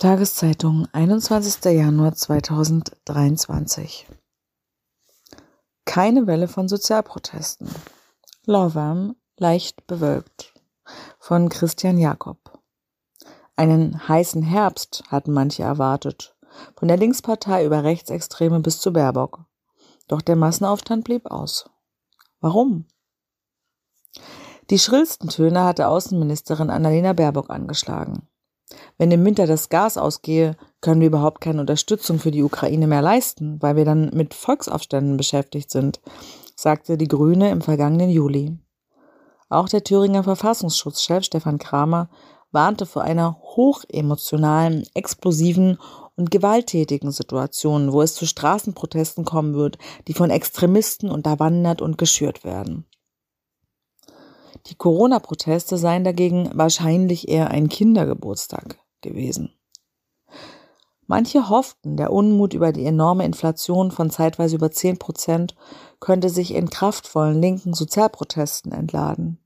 Tageszeitung, 21. Januar 2023. Keine Welle von Sozialprotesten. Lauwarm, leicht bewölkt. Von Christian Jakob. Einen heißen Herbst hatten manche erwartet. Von der Linkspartei über Rechtsextreme bis zu Baerbock. Doch der Massenaufstand blieb aus. Warum? Die schrillsten Töne hatte Außenministerin Annalena Baerbock angeschlagen. Wenn im Winter das Gas ausgehe, können wir überhaupt keine Unterstützung für die Ukraine mehr leisten, weil wir dann mit Volksaufständen beschäftigt sind, sagte die Grüne im vergangenen Juli. Auch der Thüringer Verfassungsschutzchef Stefan Kramer warnte vor einer hochemotionalen, explosiven und gewalttätigen Situation, wo es zu Straßenprotesten kommen wird, die von Extremisten unterwandert und geschürt werden. Die Corona-Proteste seien dagegen wahrscheinlich eher ein Kindergeburtstag gewesen. Manche hofften, der Unmut über die enorme Inflation von zeitweise über 10 Prozent könnte sich in kraftvollen linken Sozialprotesten entladen.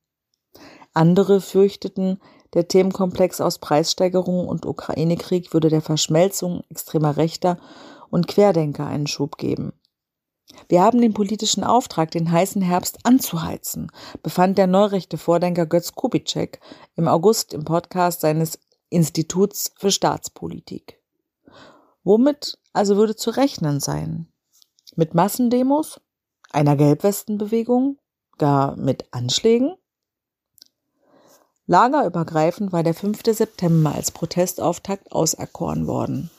Andere fürchteten, der Themenkomplex aus Preissteigerung und Ukraine-Krieg würde der Verschmelzung extremer Rechter und Querdenker einen Schub geben. Wir haben den politischen Auftrag, den heißen Herbst anzuheizen, befand der neurechte Vordenker Götz Kubitschek im August im Podcast seines Instituts für Staatspolitik. Womit also würde zu rechnen sein? Mit Massendemos? Einer Gelbwestenbewegung? Gar mit Anschlägen? Lagerübergreifend war der 5. September als Protestauftakt auserkoren worden.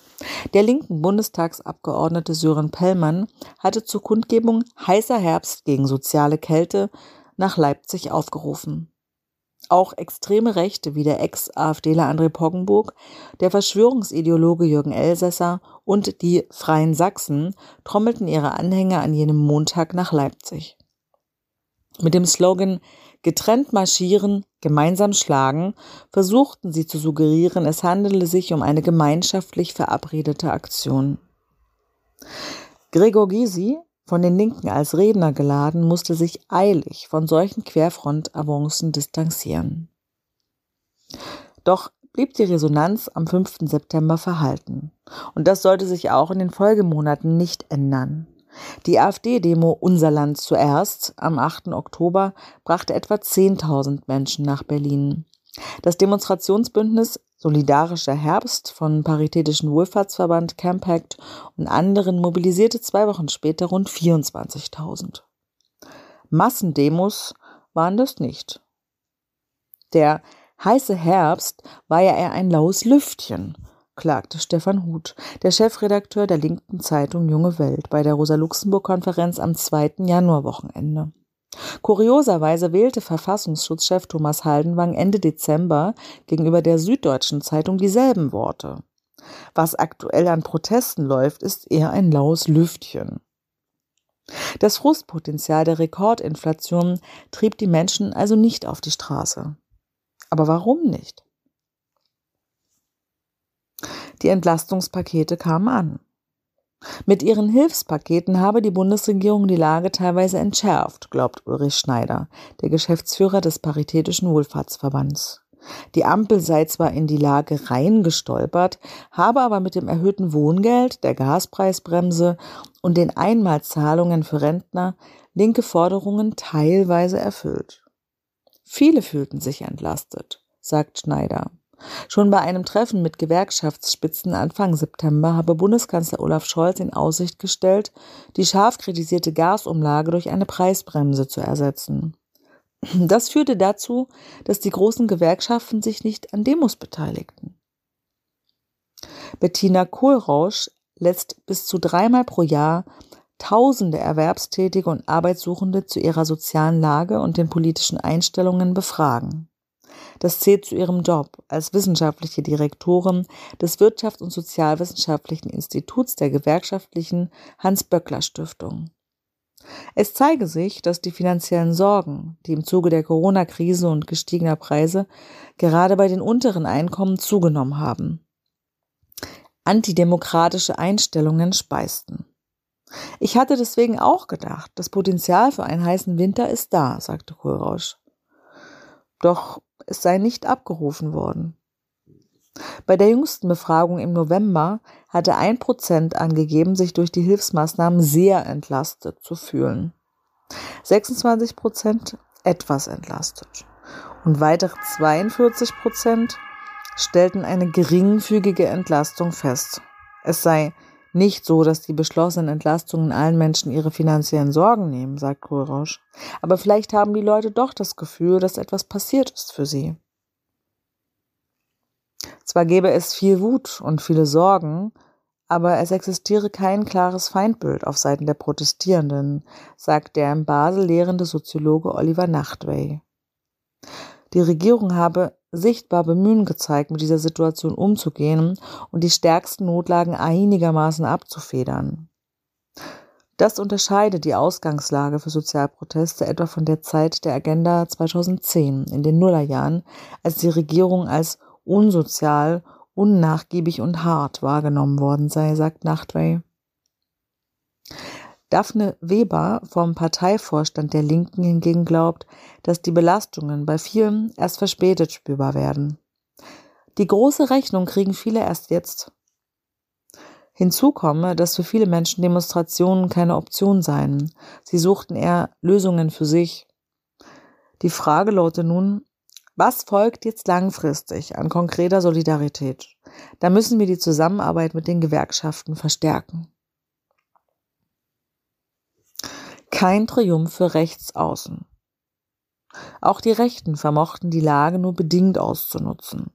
Der linken Bundestagsabgeordnete Sören Pellmann hatte zur Kundgebung Heißer Herbst gegen soziale Kälte nach Leipzig aufgerufen. Auch extreme Rechte wie der Ex-AfDler André Poggenburg, der Verschwörungsideologe Jürgen Elsässer und die Freien Sachsen trommelten ihre Anhänger an jenem Montag nach Leipzig. Mit dem Slogan Getrennt marschieren, gemeinsam schlagen, versuchten sie zu suggerieren, es handele sich um eine gemeinschaftlich verabredete Aktion. Gregor Gysi, von den Linken als Redner geladen, musste sich eilig von solchen Querfront-Avancen distanzieren. Doch blieb die Resonanz am 5. September verhalten. Und das sollte sich auch in den Folgemonaten nicht ändern. Die AfD-Demo Unser Land zuerst am 8. Oktober brachte etwa 10.000 Menschen nach Berlin. Das Demonstrationsbündnis Solidarischer Herbst von Paritätischen Wohlfahrtsverband Campact und anderen mobilisierte zwei Wochen später rund 24.000. Massendemos waren das nicht. Der heiße Herbst war ja eher ein laues Lüftchen, klagte Stefan Huth, der Chefredakteur der linken Zeitung Junge Welt, bei der Rosa-Luxemburg-Konferenz am 2. Januarwochenende. Kurioserweise wählte Verfassungsschutzchef Thomas Haldenwang Ende Dezember gegenüber der Süddeutschen Zeitung dieselben Worte. Was aktuell an Protesten läuft, ist eher ein laues Lüftchen. Das Frustpotenzial der Rekordinflation trieb die Menschen also nicht auf die Straße. Aber warum nicht? Die Entlastungspakete kamen an. Mit ihren Hilfspaketen habe die Bundesregierung die Lage teilweise entschärft, glaubt Ulrich Schneider, der Geschäftsführer des Paritätischen Wohlfahrtsverbands. Die Ampel sei zwar in die Lage reingestolpert, habe aber mit dem erhöhten Wohngeld, der Gaspreisbremse und den Einmalzahlungen für Rentner linke Forderungen teilweise erfüllt. Viele fühlten sich entlastet, sagt Schneider. Schon bei einem Treffen mit Gewerkschaftsspitzen Anfang September habe Bundeskanzler Olaf Scholz in Aussicht gestellt, die scharf kritisierte Gasumlage durch eine Preisbremse zu ersetzen. Das führte dazu, dass die großen Gewerkschaften sich nicht an Demos beteiligten. Bettina Kohlrausch lässt bis zu dreimal pro Jahr Tausende Erwerbstätige und Arbeitssuchende zu ihrer sozialen Lage und den politischen Einstellungen befragen. Das zählt zu ihrem Job als wissenschaftliche Direktorin des Wirtschafts- und Sozialwissenschaftlichen Instituts der gewerkschaftlichen Hans-Böckler-Stiftung. Es zeige sich, dass die finanziellen Sorgen, die im Zuge der Corona-Krise und gestiegener Preise gerade bei den unteren Einkommen zugenommen haben. Antidemokratische Einstellungen speisten. Ich hatte deswegen auch gedacht, das Potenzial für einen heißen Winter ist da, sagte Kohlrausch. Doch es sei nicht abgerufen worden. Bei der jüngsten Befragung im November hatte ein Prozent angegeben, sich durch die Hilfsmaßnahmen sehr entlastet zu fühlen. 26 Prozent etwas entlastet. Und weitere 42 Prozent stellten eine geringfügige Entlastung fest. Es sei nicht so, dass die beschlossenen Entlastungen allen Menschen ihre finanziellen Sorgen nehmen, sagt Kohlrausch. Aber vielleicht haben die Leute doch das Gefühl, dass etwas passiert ist für sie. Zwar gäbe es viel Wut und viele Sorgen, aber es existiere kein klares Feindbild auf Seiten der Protestierenden, sagt der in Basel lehrende Soziologe Oliver Nachtwey. Die Regierung habe sichtbar Bemühen gezeigt, mit dieser Situation umzugehen und die stärksten Notlagen einigermaßen abzufedern. Das unterscheidet die Ausgangslage für Sozialproteste etwa von der Zeit der Agenda 2010 in den Nullerjahren, als die Regierung als unsozial, unnachgiebig und hart wahrgenommen worden sei, sagt Nachtwey. Daphne Weber vom Parteivorstand der Linken hingegen glaubt, dass die Belastungen bei vielen erst verspätet spürbar werden. Die große Rechnung kriegen viele erst jetzt. Hinzu komme, dass für viele Menschen Demonstrationen keine Option seien. Sie suchten eher Lösungen für sich. Die Frage lautet nun, was folgt jetzt langfristig an konkreter Solidarität? Da müssen wir die Zusammenarbeit mit den Gewerkschaften verstärken. Kein Triumph für Rechtsaußen. Auch die Rechten vermochten die Lage nur bedingt auszunutzen.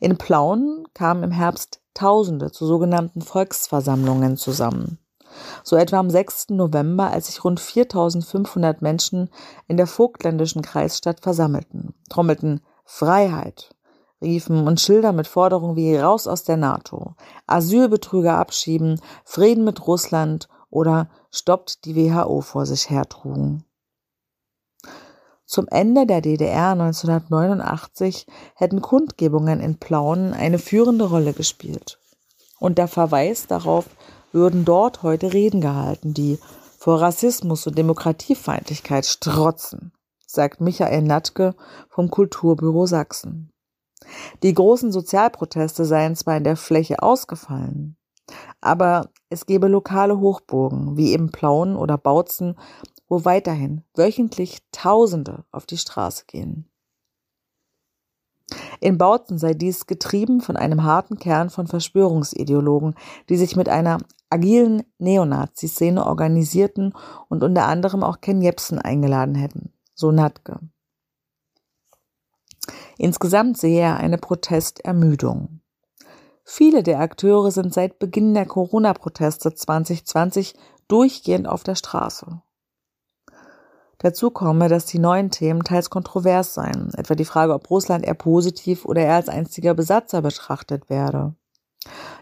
In Plauen kamen im Herbst Tausende zu sogenannten Volksversammlungen zusammen. So etwa am 6. November, als sich rund 4500 Menschen in der vogtländischen Kreisstadt versammelten, trommelten Freiheit, riefen und Schilder mit Forderungen wie raus aus der NATO, Asylbetrüger abschieben, Frieden mit Russland oder stoppt die WHO vor sich hertrugen. Zum Ende der DDR 1989 hätten Kundgebungen in Plauen eine führende Rolle gespielt. Und der Verweis darauf würden dort heute Reden gehalten, die vor Rassismus und Demokratiefeindlichkeit strotzen, sagt Michael Natke vom Kulturbüro Sachsen. Die großen Sozialproteste seien zwar in der Fläche ausgefallen, aber es gebe lokale Hochburgen, wie eben Plauen oder Bautzen, wo weiterhin wöchentlich Tausende auf die Straße gehen. In Bautzen sei dies getrieben von einem harten Kern von Verschwörungsideologen, die sich mit einer agilen Neonazi-Szene organisierten und unter anderem auch Ken Jebsen eingeladen hätten, so Natke. Insgesamt sehe er eine Protestermüdung. Viele der Akteure sind seit Beginn der Corona-Proteste 2020 durchgehend auf der Straße. Dazu komme, dass die neuen Themen teils kontrovers seien, etwa die Frage, ob Russland eher positiv oder eher als einziger Besatzer betrachtet werde.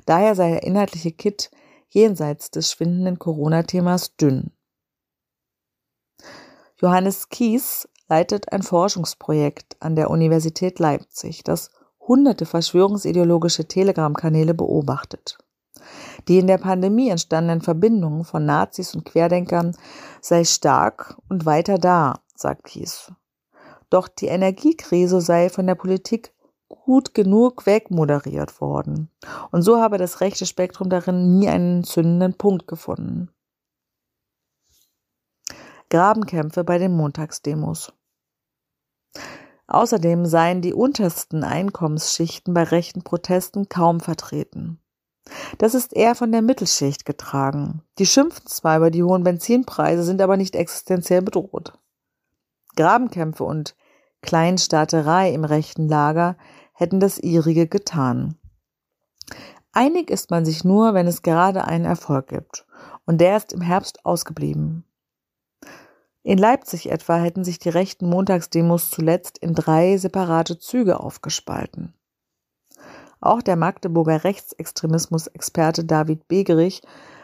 Daher sei der inhaltliche Kit jenseits des schwindenden Corona-Themas dünn. Johannes Kies leitet ein Forschungsprojekt an der Universität Leipzig, das hunderte verschwörungsideologische Telegram-Kanäle beobachtet. Die in der Pandemie entstandenen Verbindungen von Nazis und Querdenkern sei stark und weiter da, sagt Kies. Doch die Energiekrise sei von der Politik gut genug wegmoderiert worden. Und so habe das rechte Spektrum darin nie einen zündenden Punkt gefunden. Grabenkämpfe bei den Montagsdemos. Außerdem seien die untersten Einkommensschichten bei rechten Protesten kaum vertreten. Das ist eher von der Mittelschicht getragen. Die schimpfen zwar über die hohen Benzinpreise, sind aber nicht existenziell bedroht. Grabenkämpfe und Kleinstaaterei im rechten Lager hätten das ihrige getan. Einig ist man sich nur, wenn es gerade einen Erfolg gibt. Und der ist im Herbst ausgeblieben. In Leipzig etwa hätten sich die rechten Montagsdemos zuletzt in drei separate Züge aufgespalten. Auch der Magdeburger Rechtsextremismus-Experte David Begerich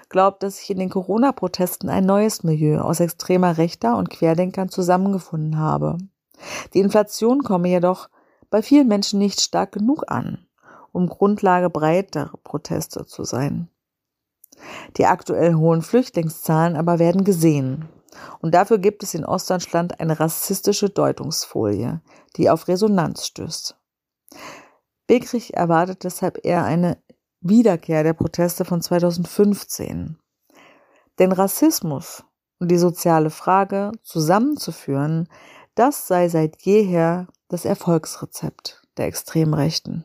glaubt, dass sich in den Corona-Protesten ein neues Milieu aus extremer Rechter und Querdenkern zusammengefunden habe. Die Inflation komme jedoch bei vielen Menschen nicht stark genug an, um Grundlage breiterer Proteste zu sein. Die aktuell hohen Flüchtlingszahlen aber werden gesehen. Und dafür gibt es in Ostdeutschland eine rassistische Deutungsfolie, die auf Resonanz stößt. Begrich erwartet deshalb eher eine Wiederkehr der Proteste von 2015. Denn Rassismus und die soziale Frage zusammenzuführen, das sei seit jeher das Erfolgsrezept der extremen Rechten.